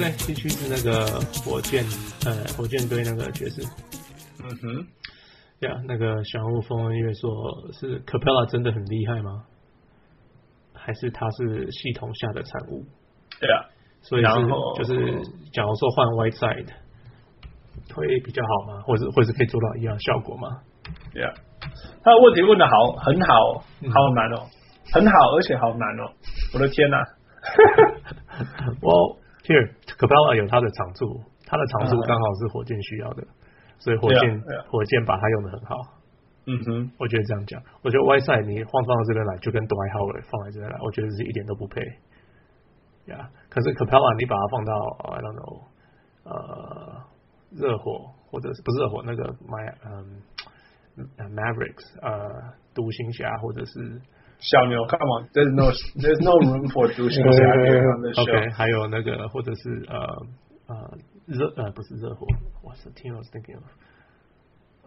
对，西区是那个火箭，呃，火箭队那个爵士。嗯哼，呀，yeah, 那个小人物风恩月说是 Capela 真的很厉害吗？还是他是系统下的产物？对啊，所以是就是假如说换 Whiteside 会比较好吗？或者或者可以做到一样效果吗？对啊，他的问题问的好，很好，好难哦，嗯、很好，而且好难哦，我的天呐、啊！我 here Capela 有他的长处，他的长处刚好是火箭需要的，所以火箭 yeah, yeah. 火箭把它用的很好。嗯哼，我觉得这样讲，我觉得 Whiteside 你放放到这边来，就跟 Dwight Howard 放在这边来，我觉得是一点都不配。呀、yeah，可是 Capela 你把它放到 I don't know，呃，热火或者是不是热火那个 My 嗯、um, Mavericks 呃，独行侠或者是。小牛，Come on，there's no there's no room for 独行侠。OK，还有那个或者是呃呃热呃不是热火，What's the team I was thinking of？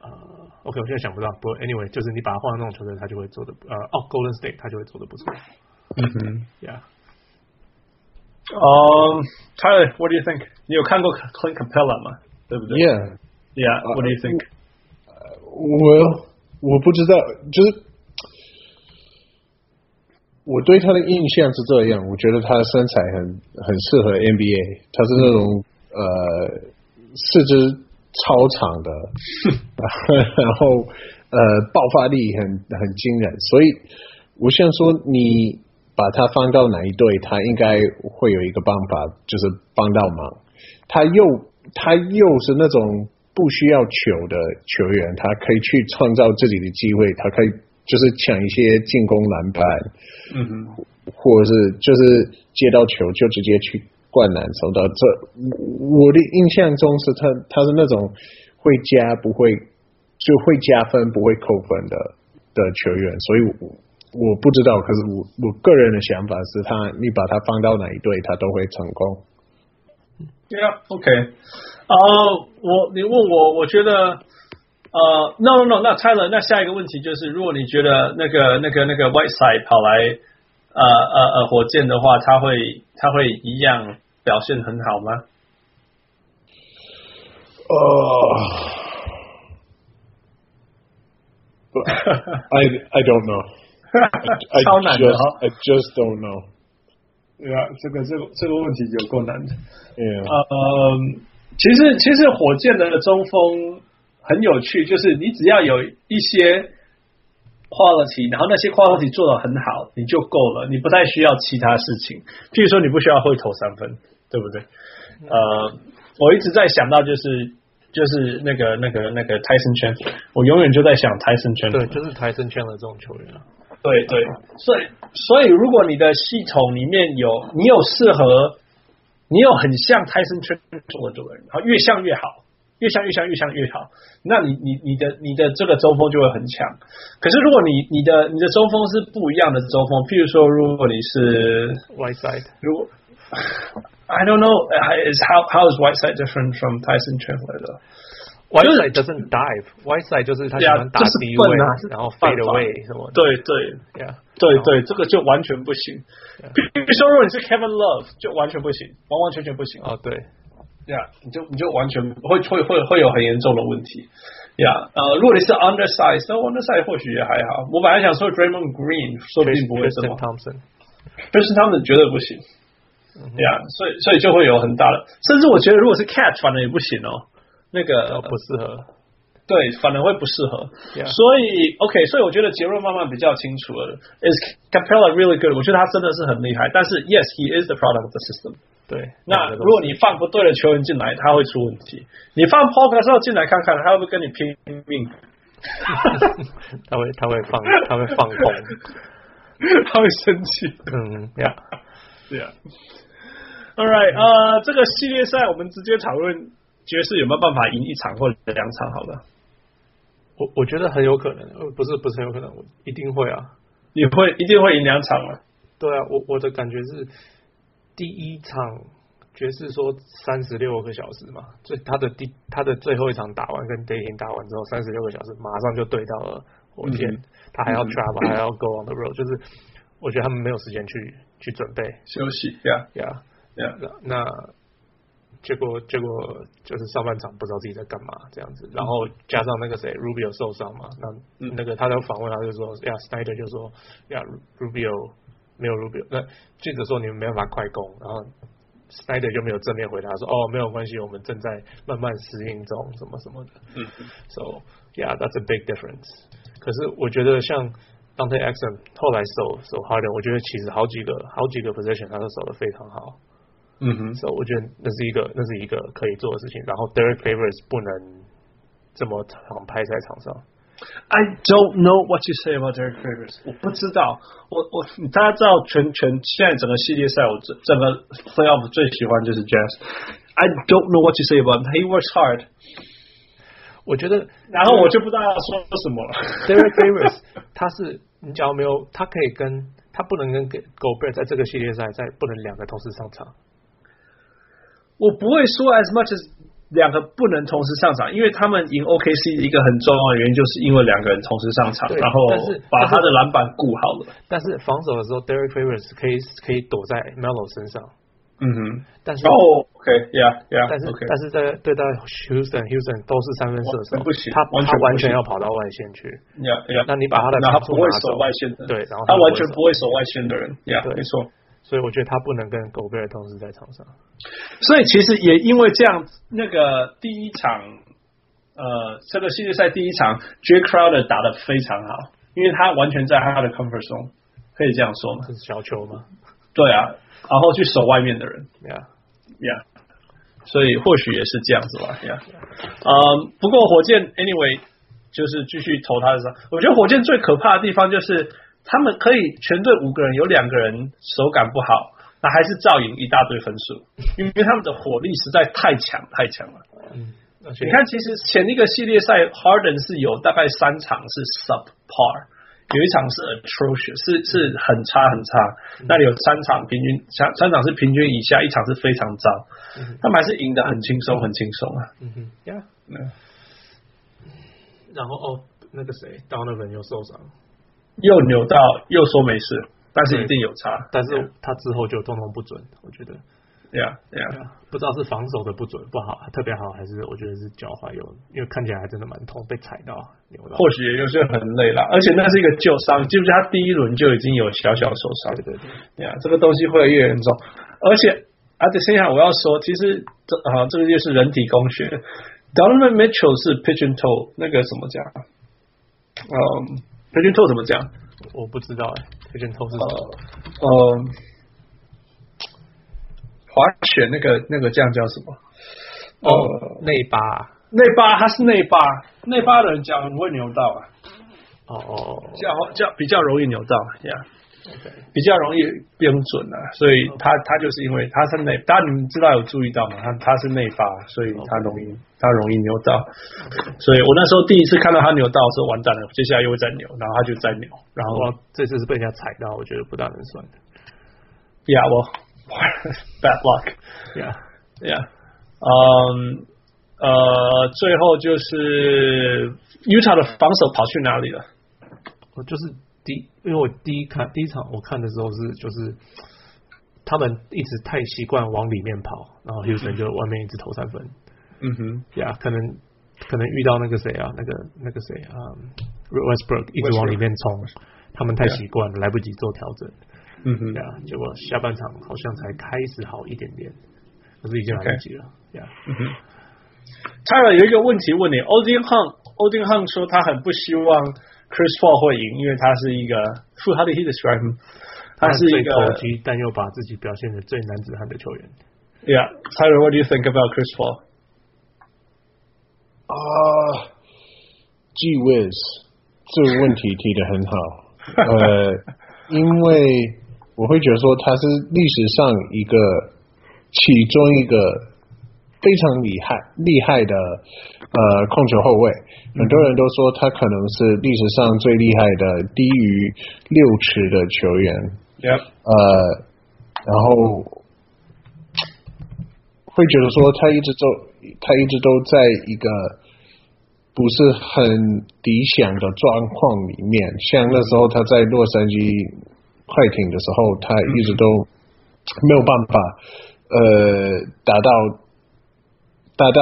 呃，OK，我现在想不到，不过 Anyway，就是你把它换到那种球队，他就会做的呃哦，Golden State，他就会做的不错。嗯哼，Yeah。嗯，Tyler，What do you think？你有看过 Clint Capela 吗？对不对？Yeah，Yeah，What do you think？我我不知道，就是。 我对他的印象是这样，我觉得他的身材很很适合 NBA，他是那种呃四肢超长的，然后呃爆发力很很惊人，所以我想说你把他放到哪一队，他应该会有一个办法，就是帮到忙。他又他又是那种不需要球的球员，他可以去创造自己的机会，他可以。就是抢一些进攻篮板，嗯哼，或者是就是接到球就直接去灌篮，收到这。我的印象中是他他是那种会加不会就会加分不会扣分的的球员，所以我我不知道，可是我我个人的想法是他你把他放到哪一队他都会成功。对啊，OK，啊，我你问我，我觉得。呃、uh,，no no no，那猜了，那下一个问题就是，如果你觉得那个那个那个 Whiteside 跑来呃呃呃火箭的话，他会他会一样表现很好吗？呃、uh,，I I don't know，超难的哈，I just don't know。对啊，这个这个这个问题有够难的。嗯，呃，其实其实火箭的中锋。很有趣，就是你只要有一些 quality，然后那些 quality 做的很好，你就够了，你不太需要其他事情。譬如说，你不需要会投三分，对不对？呃，我一直在想到就是就是那个那个那个 Tyson Chandler，我永远就在想 Tyson Chandler，对，就是 Tyson Chandler 这种球员啊。对对，所以所以如果你的系统里面有你有适合，你有很像 Tyson Chandler 的人，然后越像越好。越像越像越像越好，那你你你的你的这个中锋就会很强。可是如果你你的你的中锋是不一样的中锋，譬如说如果你是 Whiteside，如果 I don't know is how how is Whiteside different from Tyson Chandler 的？Whiteside doesn't dive，Whiteside 就是他喜欢打低位，然后 fade away 什么？对对，yeah, 对对，这个就完全不行。比如说如果你是 Kevin Love，就完全不行，完完全全不行。哦，对。呀，yeah, 你就你就完全会会会会有很严重的问题。呀，呃，如果你是 undersize，那 undersize 或许也还好。我本来想说 Draymond Green，说不定不会这么。Tristan Thompson 绝对不行。呀，所以所以就会有很大的，甚至我觉得如果是 catch 反正也不行哦。那个、哦、不适合。对，反而会不适合。所以 OK，所以我觉得结论慢慢比较清楚了。Is Capela really good？我觉得他真的是很厉害。但是 Yes，he is the product of the system。对，那如果你放不对的球员进来，他会出问题。你放 Paul Gasol 进来看看，他会不会跟你拼命？他会，他会放，他会放空，他会生气。嗯呀，对呀。All right，呃，这个系列赛我们直接讨论爵士有没有办法赢一场或两场？好了。我我觉得很有可能，呃不是不是很有可能，我一定会啊！你会一定会赢两场啊？对啊，我我的感觉是第一场爵士说三十六个小时嘛，所以他的第他的最后一场打完跟 Dayton 打完之后三十六个小时，马上就对到了火箭，嗯、他还要 travel、嗯、还要 go on the road，就是我觉得他们没有时间去去准备。休息，呀呀呀，那结果结果就是上半场不知道自己在干嘛这样子，然后加上那个谁 Rubio 受伤嘛，那那个他在访问他就说，呀 Snyder 就说呀 Rubio 没有 Rubio，那记者说你们没办法快攻，然后 Snyder 就没有正面回答说哦没有关系，我们正在慢慢适应中什么什么的，嗯，So yeah that's a big difference。可是我觉得像 Dante Exum 后来守守 Harden，我觉得其实好几个好几个 position 他都守的非常好。嗯哼，，So 我觉得那是一个，那是一个可以做的事情。然后 Derek Favors 不能这么常拍在场上。I don't know what you say about Derek Favors。我不知道，我我大家知道全全现在整个系列赛，我整整个 Playoff 最喜欢就是 Jazz。I don't know what you say about him. He works hard。我觉得，然后我就不知道要说什么了。Derek Favors，他是你只要没有，他可以跟他不能跟 Gobert 在这个系列赛在不能两个同时上场。我不会说 as much as 两个不能同时上场，因为他们赢 OKC 一个很重要的原因，就是因为两个人同时上场，然后把他的篮板顾好了。但是防守的时候，Derek Favors 可以可以躲在 Melo 身上。嗯哼，但是哦，OK，Yeah，Yeah，但是但是在对待 Houston，Houston 都是三分射手，不行，他他完全要跑到外线去。Yeah，Yeah，那你把他的他不会守外线的，对，然后他完全不会守外线的人。Yeah，没错。所以我觉得他不能跟狗贝尔同时在场上。所以其实也因为这样，那个第一场，呃，这个系列赛第一场，Jay Crowder 打的非常好，因为他完全在他的 comfort zone，可以这样说吗？小球吗？对啊，然后去守外面的人，Yeah，Yeah，所以或许也是这样子吧，Yeah，嗯，不过火箭 Anyway 就是继续投他的时候，我觉得火箭最可怕的地方就是。他们可以全队五个人有两个人手感不好，那还是照赢一大堆分数，因为他们的火力实在太强太强了。嗯，你看，其实前一个系列赛，Harden 是有大概三场是 subpar，有一场是 atrocious，是是很差很差。那里有三场平均，三三场是平均以下，一场是非常糟。他们还是赢得很轻松很轻松啊。嗯然后哦，那个谁，Donovan 又受伤。又扭到，又说没事，但是一定有差。但是他之后就通通不准，我觉得。对呀，对呀，不知道是防守的不准不好，特别好，还是我觉得是脚踝有，因为看起来还真的蛮痛，被踩到扭到。或许也就是很累了，而且那是一个旧伤，记不记得他第一轮就已经有小小受伤？对对对，呀，这个东西会越严重。而且，而且剩下我要说，其实这啊，这个就是人体工学。Donovan Mitchell 是 and toe，那个什么讲？嗯。平均透怎么讲？我不知道哎，平均透是什么？呃，滑雪那个那个酱叫什么？哦，内八，内八，他是内八，内八的人讲很会扭到啊。哦哦，脚脚比较容易扭到呀。Okay. 比较容易变准啊，所以他他就是因为他是内，大家你们知道有注意到吗？他他是内发，所以他容易他容易扭到。所以我那时候第一次看到他扭到的时候，完蛋了，接下来又会再扭，然后他就再扭，然后这次是被人家踩到，我觉得不大能算的。Yeah, well, bad luck. Yeah, yeah. 嗯，呃，最后就是 Utah 的防守跑去哪里了？我就是。第，因为我第一看第一场我看的时候是就是他们一直太习惯往里面跑，然后 Houston 就外面一直投三分。嗯哼，呀，可能可能遇到那个谁啊，那个那个谁啊，Westbrook 一直往里面冲，他们太习惯了，来不及做调整。嗯哼，呀，结果下半场好像才开始好一点点，可是已经来不及了。呀，嗯哼，Tyler 有一个问题问你，Odin Hung，Odin Hung 说他很不希望。Chris Paul 会赢，因为他是一个 How did he describe him？他是一个投机，但又把自己表现的最男子汉的球员。Yeah，Tyler，what do you think about Chris Paul？啊、uh,，Gee whiz，这个问题提得很好。呃，因为我会觉得说他是历史上一个其中一个。非常厉害厉害的呃控球后卫，很多人都说他可能是历史上最厉害的低于六尺的球员。Yep. 呃，然后会觉得说他一直都他一直都在一个不是很理想的状况里面，像那时候他在洛杉矶快艇的时候，他一直都没有办法呃达到。打到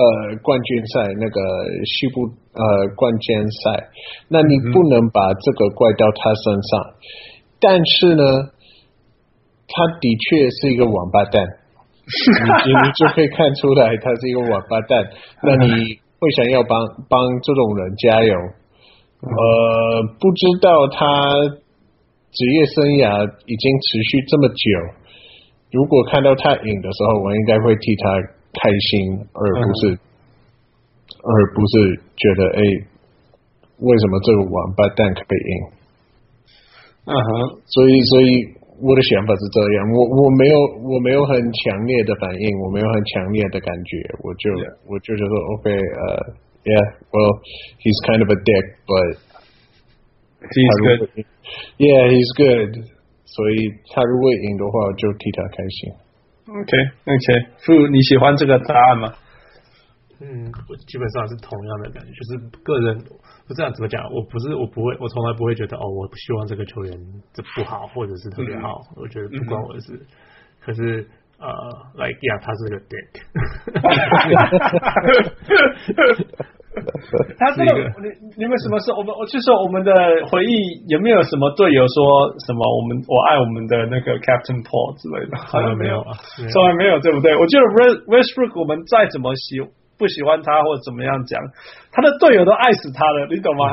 呃冠军赛那个西部呃冠军赛，那你不能把这个怪到他身上。嗯、但是呢，他的确是一个王八蛋，你你就可以看出来他是一个王八蛋。那你会想要帮帮这种人加油？呃，不知道他。职业生涯已经持续这么久，如果看到他赢的时候，我应该会替他开心，而不是，嗯、而不是觉得哎，为什么这个王八蛋可以赢？嗯哼，所以，所以我的想法是这样，我我没有我没有很强烈的反应，我没有很强烈的感觉，我就.我就觉得，OK，呃、uh,，Yeah，well，he's kind of a dick，but he's good。Yeah, he's good. 所以他如果赢的话，就替他开心。OK，OK，傅，你喜欢这个答案吗？嗯，我基本上是同样的感觉，就是个人不这样怎么讲？我不是，我不会，我从来不会觉得哦，我不希望这个球员这不好，或者是特别好。嗯、我觉得不关我的事。嗯、可是呃，like yeah，他是个 dick。他这个，你你们什么时候？我们我就说我们的回忆有没有什么队友说什么？我们我爱我们的那个 Captain Paul 之类的，好像没有啊，从来没有，对不对？我觉得 Westbrook 我们再怎么喜不喜欢他或者怎么样讲，他的队友都爱死他了，你懂吗？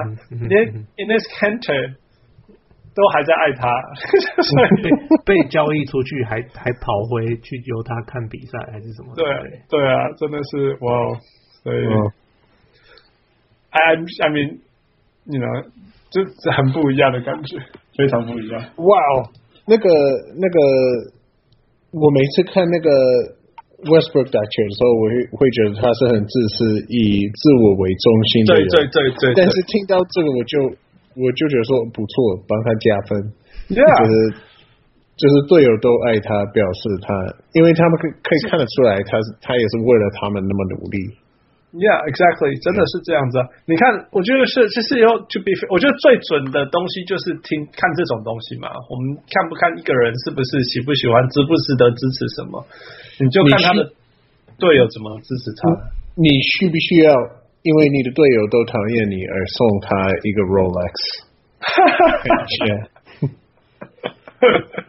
连 Enes Kanter 都还在爱他，被交易出去还还跑回去由他看比赛还是什么？对对啊，真的是哇，所以。I I mean, you know，就是很不一样的感觉，非常不一样。哇哦，那个那个，我每次看那个 Westbrook 打球的时候，我会会觉得他是很自私，以自我为中心的人。对对对对。但是听到这个，我就我就觉得说不错，帮他加分。Yeah. 就是就是队友都爱他，表示他，因为他们可可以看得出来，他是他也是为了他们那么努力。Yeah, exactly，真的是这样子。你看，我觉得是，其实以后 to be，我觉得最准的东西就是听看这种东西嘛。我们看不看一个人是不是喜不喜欢，值不值得支持什么，你就看他的队友怎么支持他。你需不需要因为你的队友都讨厌你而送他一个 Rolex？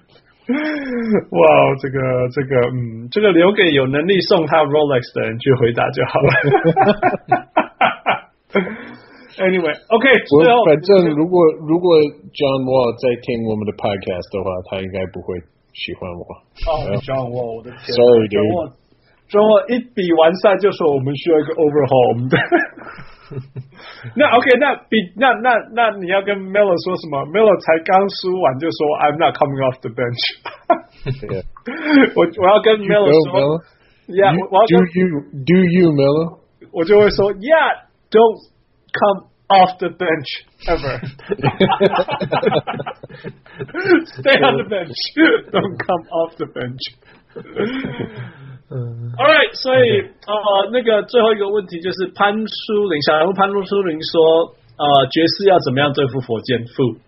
哇，这个这个，嗯，这个留给有能力送他 Rolex 的人去回答就好了。Anyway，OK，、okay, 最后反正如果如果 John Wall 在听我们的 Podcast 的话，他应该不会喜欢我。哦、oh,，John Wall，我的天，Sorry，John Wall，John Wall 一比完赛就说我们需要一个 Overhaul，我们的。那 OK，那比那那那你要跟 Melo 说什么？Melo 才刚输完就说 I'm not coming off the bench。我我要跟 Melo 说，Yeah，我要 Do you Do you Melo？我就会说 Yeah，Don't come off the bench ever。Stay on the bench。Don't come off the bench。 嗯，All right，所以呃，那个最后一个问题就是潘书林，小人物潘书林说，呃，爵士要怎么样对付火箭？负，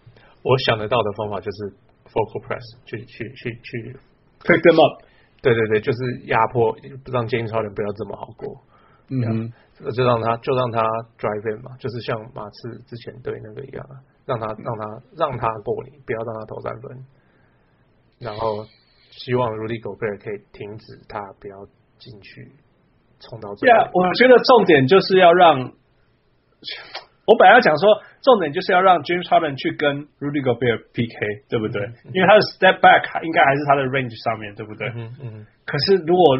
我想得到的方法就是 focal press，去去去去 pick them up，对对对，就是压迫，不让金超人不要这么好过，嗯，就让他就让他 drive in 嘛，就是像马刺之前对那个一样，让他让他让他过你，不要让他投三分，然后。希望 Rudy Gobert 可以停止他，不要进去冲到这里。Yeah，我觉得重点就是要让，我本来要讲说，重点就是要让 James Harden 去跟 Rudy Gobert PK，对不对？嗯嗯、因为他的 Step Back 应该还是他的 Range 上面对不对？嗯嗯。嗯，可是如果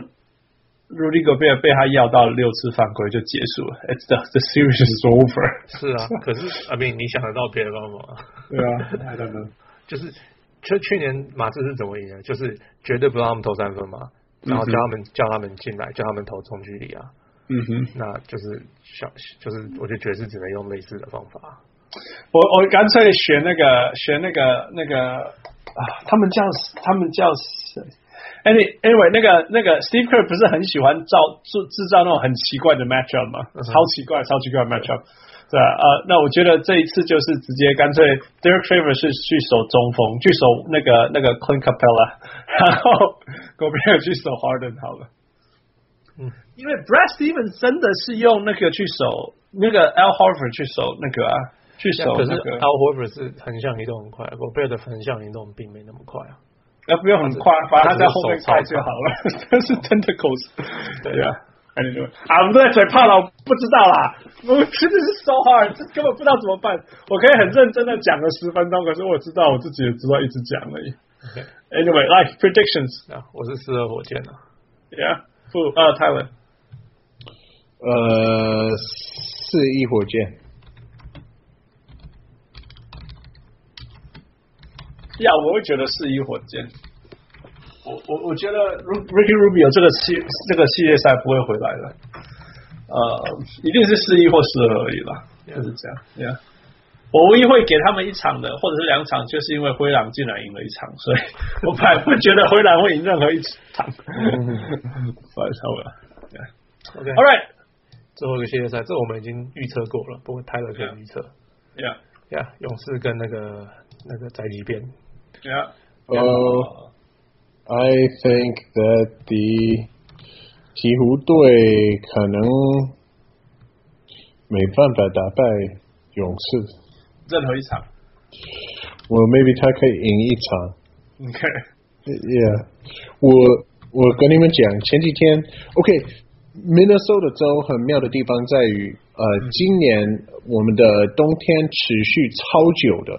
Rudy Gobert 被他要到六次犯规就结束了，It's the the series is over。是啊，可是阿斌，你想得到别的方法？对啊，真 的就是。就去年马刺是怎么赢的？就是绝对不让他们投三分嘛，然后叫他们、嗯、叫他们进来，叫他们投中距离啊。嗯哼，那就是小，就是我就觉得爵士只能用类似的方法。我我干脆学那个学那个那个啊，他们叫他们叫谁？Any anyway，那个那个 Steve Kerr 不是很喜欢造制制造那种很奇怪的 matchup 吗？嗯、超奇怪，超奇怪的 matchup。对啊，呃，那我觉得这一次就是直接干脆，Derek Favors 是去守中锋，去守那个那个 Clint Capella，然后 Gobert 去守 Harden 好了。嗯，因为 Brad Stevens 真的是用那个去守那个 Al Horford 去守那个啊，去守、那个。可是 Al Horford 是横向移动很快，Gobert 的横向移动并没那么快啊。那不用很快，反正他在后面快就好了。这是 tentacles，对呀。啊，我们都在嘴炮了，我不知道啦。我真的是 so hard，这根本不知道怎么办。我可以很认真的讲了十分钟，可是我知道我自己也知道一直讲而已。Anyway，like predictions，啊，我是四二火箭的。Yeah，不呃泰文。呃，四一火箭。呀，我会觉得四一火箭。我我我觉得 Ricky Rubio 这个系这个系列赛不会回来了，呃，一定是四一或四二而已吧，就是这样。Yeah. 我唯一会给他们一场的，或者是两场，就是因为灰狼竟然赢了一场，所以 我本来不觉得灰狼会赢任何一场。不好意思，我了。OK，All right，最后一个系列赛，这我们已经预测过了，不过泰勒可以预测。Yeah，Yeah，勇士跟那个那个宅急便。Yeah，呃。I think that the 鹈鹕队可能没办法打败勇士。任何一场。我 maybe 他可以赢一场。OK。Yeah，我我跟你们讲，前几天 OK。Minnesota 州很妙的地方在于，呃，今年我们的冬天持续超久的。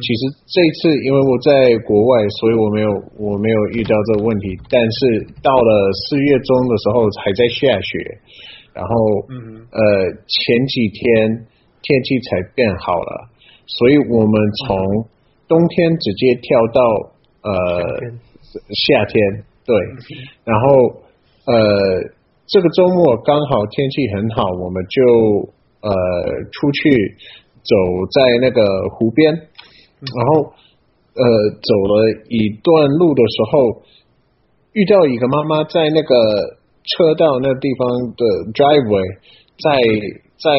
其实这一次因为我在国外，所以我没有我没有遇到这个问题。但是到了四月中的时候还在下雪，然后呃前几天天气才变好了，所以我们从冬天直接跳到呃夏天，对，然后呃。这个周末刚好天气很好，我们就呃出去走在那个湖边，然后呃走了一段路的时候，遇到一个妈妈在那个车道那个地方的 driveway 在在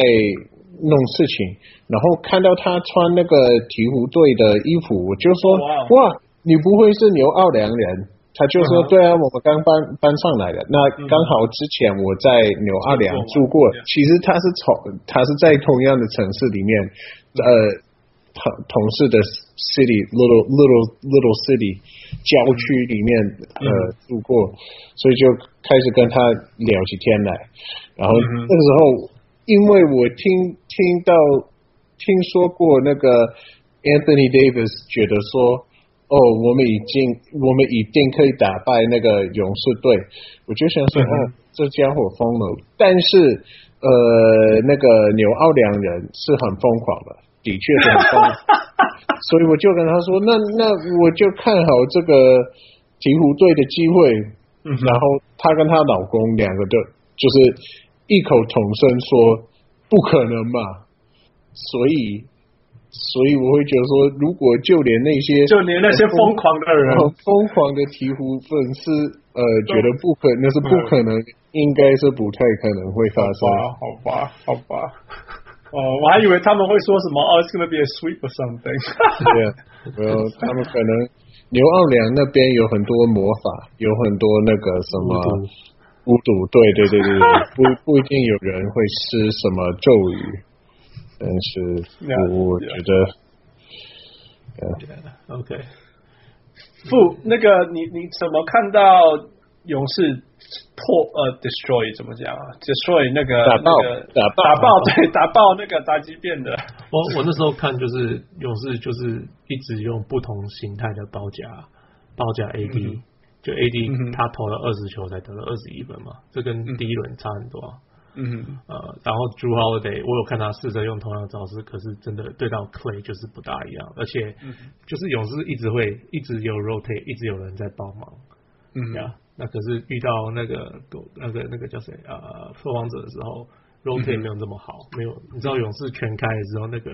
弄事情，然后看到她穿那个鹈鹕队的衣服，我就说哇，你不会是牛奥良人？他就说：“对啊，我们刚搬搬上来的。那刚好之前我在纽奥良住过。其实他是从他是在同样的城市里面，呃，同同事的 city little little little city 郊区里面呃住过，所以就开始跟他聊起天来。然后那个时候，因为我听听到听说过那个 Anthony Davis 觉得说。”哦，我们已经，我们一定可以打败那个勇士队。我就想说，啊，这家伙疯了。但是，呃，那个纽奥良人是很疯狂的，的确是很疯狂。所以我就跟他说，那那我就看好这个鹈鹕队的机会。然后她跟她老公两个就就是异口同声说，不可能嘛。所以。所以我会觉得说，如果就连那些就连那些疯狂的人，疯狂的鹈鹕粉丝，呃，觉得不可，那是不可能，应该是不太可能会发生。好吧，好吧，哦，我还以为他们会说什么哦，it's gonna be a sweep or something。对啊，没有，他们可能牛奥良那边有很多魔法，有很多那个什么巫毒，对对对对对，不不一定有人会施什么咒语。但是我觉得，OK，不那个你你怎么看到勇士破呃 destroy 怎么讲啊？destroy 那个打爆那个打爆。打爆对打爆那个打击变的。我我那时候看就是勇士就是一直用不同形态的包夹包夹 AD，、嗯、就 AD 他投了二十球才得了二十一分嘛，这跟第一轮差很多。嗯。呃，然后 Jrue Holiday 我有看他试着用同样的招式，可是真的对到 Clay 就是不大一样，而且就是勇士一直会一直有 rotate，一直有人在帮忙，嗯。呀，那可是遇到那个那个那个叫谁啊，拓荒者的时候 rotate 没有这么好，没有，你知道勇士全开的时候那个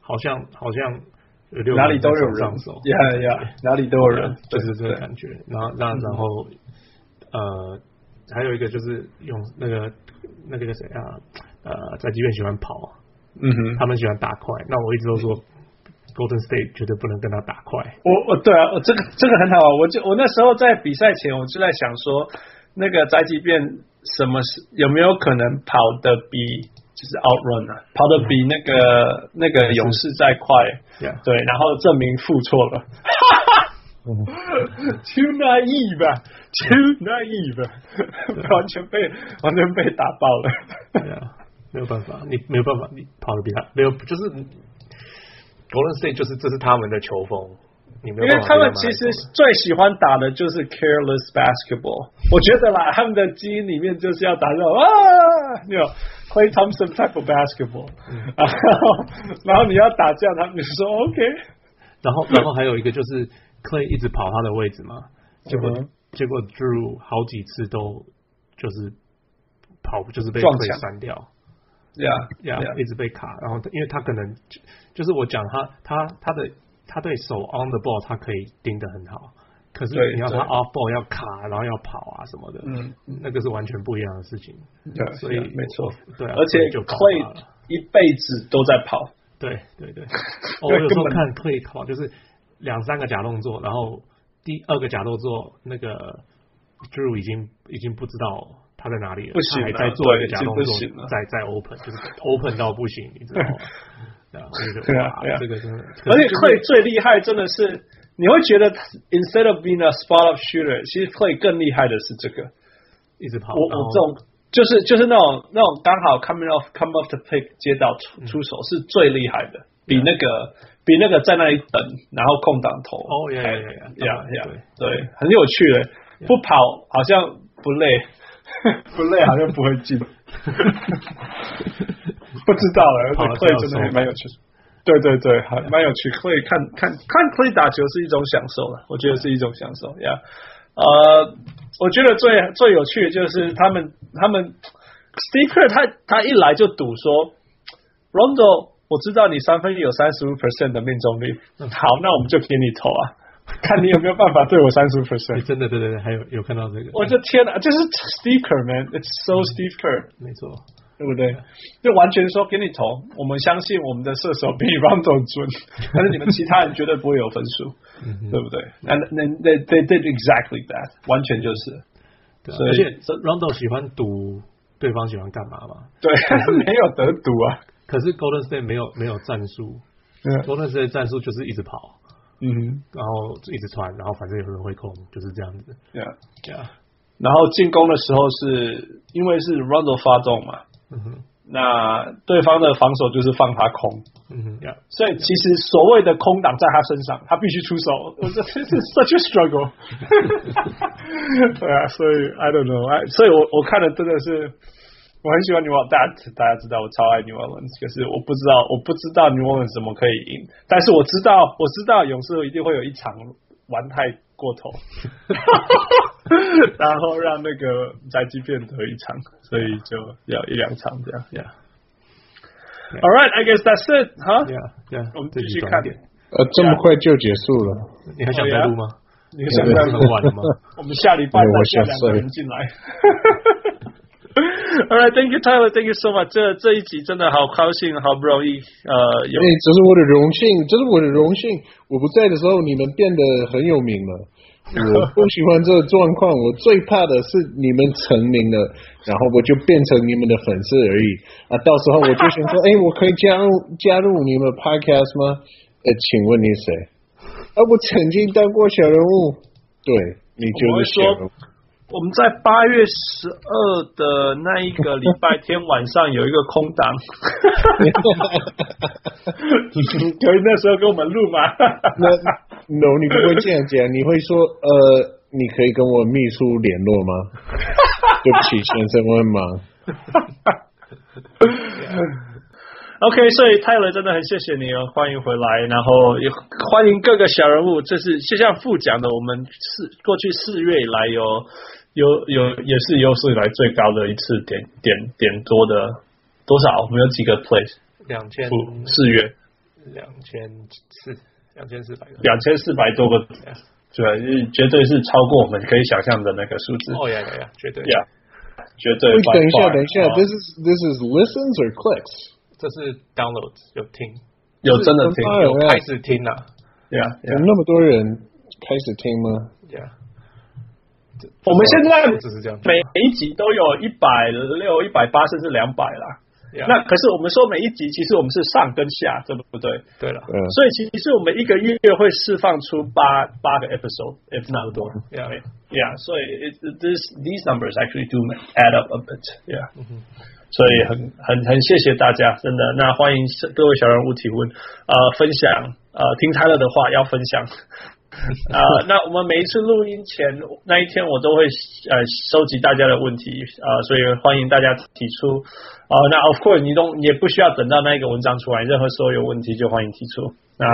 好像好像哪里都有人。上手，呀呀，哪里都有人，就是这个感觉，然后那然后呃。还有一个就是用那个那个叫谁啊？呃，在这边喜欢跑，嗯哼，他们喜欢打快。那我一直都说，Golden State 绝对不能跟他打快。我我对啊，我这个这个很好啊。我就我那时候在比赛前，我就在想说，那个宅急便什么是有没有可能跑的比就是 outrun 啊，跑的比那个、嗯、那个勇士再快？对，然后证明负错了。哈 哈 Too naive 吧，Too naive 吧，完全被完全被打爆了。对啊，没有办法，你没有办法，你跑得比他没有，就是 Golden State 就是这是他们的球风。因为他们其实最喜欢打的就是 careless basketball。我觉得啦，他们的基因里面就是要打这种啊，你有 Klay Thompson type of basketball，嗯。然 后然后你要打这样，他们就说 OK。然后然后还有一个就是。Clay 一直跑他的位置嘛，结果、嗯、结果 Drew 好几次都就是跑，就是被 Klay 删掉，呀呀，一直被卡。然后因为他可能就是我讲他他他的他对手 on the ball 他可以盯得很好，可是你要他 off ball 要卡，然后要跑啊什么的，嗯，那个是完全不一样的事情。对，所以没错，对、啊，而且就 Klay 一辈子都在跑，对对对。我有时候看 Klay 跑就是。两三个假动作，然后第二个假动作，那个 Drew 已经已经不知道他在哪里了，不行，他还在做一个假动作，在在 open，就是 open 到不行，你知道吗？对啊，对啊，对啊，这个真的，而且 Clay 最厉害真的是，你会觉得 instead of being a spot up shooter，其实 Clay 更厉害的是这个，一直跑，我我这种就是就是那种那种刚好 coming off come off the pick 接到出出手是最厉害的，比那个。比那个在那里等，然后空档投。哦，呀呀呀呀，对对，很有趣的，不跑好像不累，不累好像不会进，不知道了，而且 Klay 真的还蛮有趣，对对对，还蛮有趣，Klay 看看看 Klay 打球是一种享受了，我觉得是一种享受呀。呃，我觉得最最有趣的就是他们他们 Steve Kerr 他他一来就赌说 Rondo。我知道你三分有三十五 percent 的命中率，好，那我们就给你投啊，看你有没有办法对我三十五 percent。真的，对对对，还有有看到这个，我的天哪，这是 Steve Kerr man，it's so Steve Kerr，没错，对不对？就完全说给你投，我们相信我们的射手比 你 Rondo 准，但是你们其他人绝对不会有分数，对不对？那那那 they did exactly that，完全就是，而且 Rondo 喜欢赌对方喜欢干嘛嘛？对，没有得赌啊。可是 Golden State 没有没有战术，Golden State 战术就是一直跑，嗯，然后一直传，然后反正有人会控，就是这样子。对啊，对啊。然后进攻的时候是因为是 Rondo 发动嘛，嗯哼，那对方的防守就是放他空，嗯哼，所以其实所谓的空档在他身上，他必须出手，这是 such a struggle。对啊，所以 I don't know，所以我我看的真的是。我很喜欢 New Orleans，大家大家知道我超爱 New Orleans，可是我不知道我不知道 New Orleans 怎么可以赢，但是我知道我知道勇士一定会有一场玩太过头，然后让那个宅基变得一场，所以就要一两场这样。Yeah. Yeah. All right, I guess that's it. 哈，Yeah, yeah. 我们继续看。呃，这么快就结束了？你还想再录吗？你还想再录完了吗？我们下礼拜再下两个人进来。All right, thank you, Tyler. Thank you so much. 这这一集真的好高兴，好不容易呃有。哎，这是我的荣幸，这是我的荣幸。我不在的时候，你们变得很有名了。我不喜欢这个状况，我最怕的是你们成名了，然后我就变成你们的粉丝而已。啊，到时候我就想说，哎，我可以加入加入你们 Podcast 吗？呃，请问你谁？啊，我曾经当过小人物。对，你就是小人物。我们在八月十二的那一个礼拜天晚上有一个空档，可以那时候跟我们录吗？那 no，你不会这样讲，你会说呃，你可以跟我秘书联络吗？对不起，先生，我很忙。OK，所以泰勒真的很谢谢你哦，欢迎回来，然后也欢迎各个小人物。这是就像副讲的，我们四过去四月以来有有有也是有史以来最高的一次点点点多的多少？我们有几个 place？两千四月两千四两千四百个，两千四百多个，对，绝对是超过我们可以想象的那个数字。哦呀呀呀，绝对呀，绝对。等一下，等一下，this is this is listens or clicks？这是 download 有听，有真的听，有开始听了，对啊，有那么多人开始听吗？我们现在只是这样，每一集都有一百六、一百八，甚至两百啦。Yeah. 那可是我们说每一集，其实我们是上跟下，对不对？对了，嗯，所以其实我们一个月会释放出八八个 episode，if not more。Yeah, yeah，所以 it, this these numbers actually do add up a bit。Yeah，、嗯、所以很很很谢谢大家，真的。那欢迎各位小人物提问，呃，分享，呃，听太乐的话要分享。啊、呃，那我们每一次录音前那一天，我都会呃收集大家的问题啊、呃，所以欢迎大家提出啊、呃。那 of course 你都也不需要等到那个文章出来，任何时候有问题就欢迎提出。那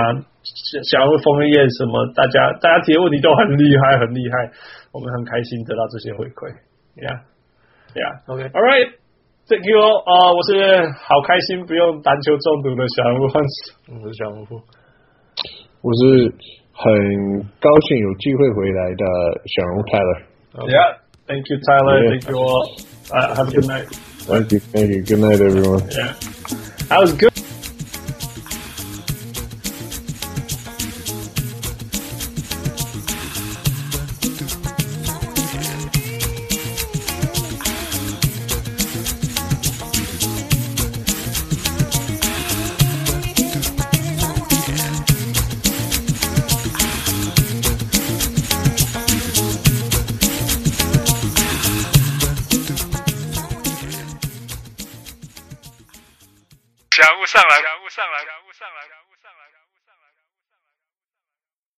小人物疯了夜什么，大家大家提的问题都很厉害，很厉害，我们很开心得到这些回馈。Yeah，Yeah，OK，All、okay. right，Thank you。啊，我是好开心不用篮球中毒的小人物，我是小人物，我是。很高兴有机会回来的小人物 Tyler。Yeah, thank you Tyler. Thank you all. Uh, have a good night. Thank you, thank you. Good night, everyone. Yeah, that was good.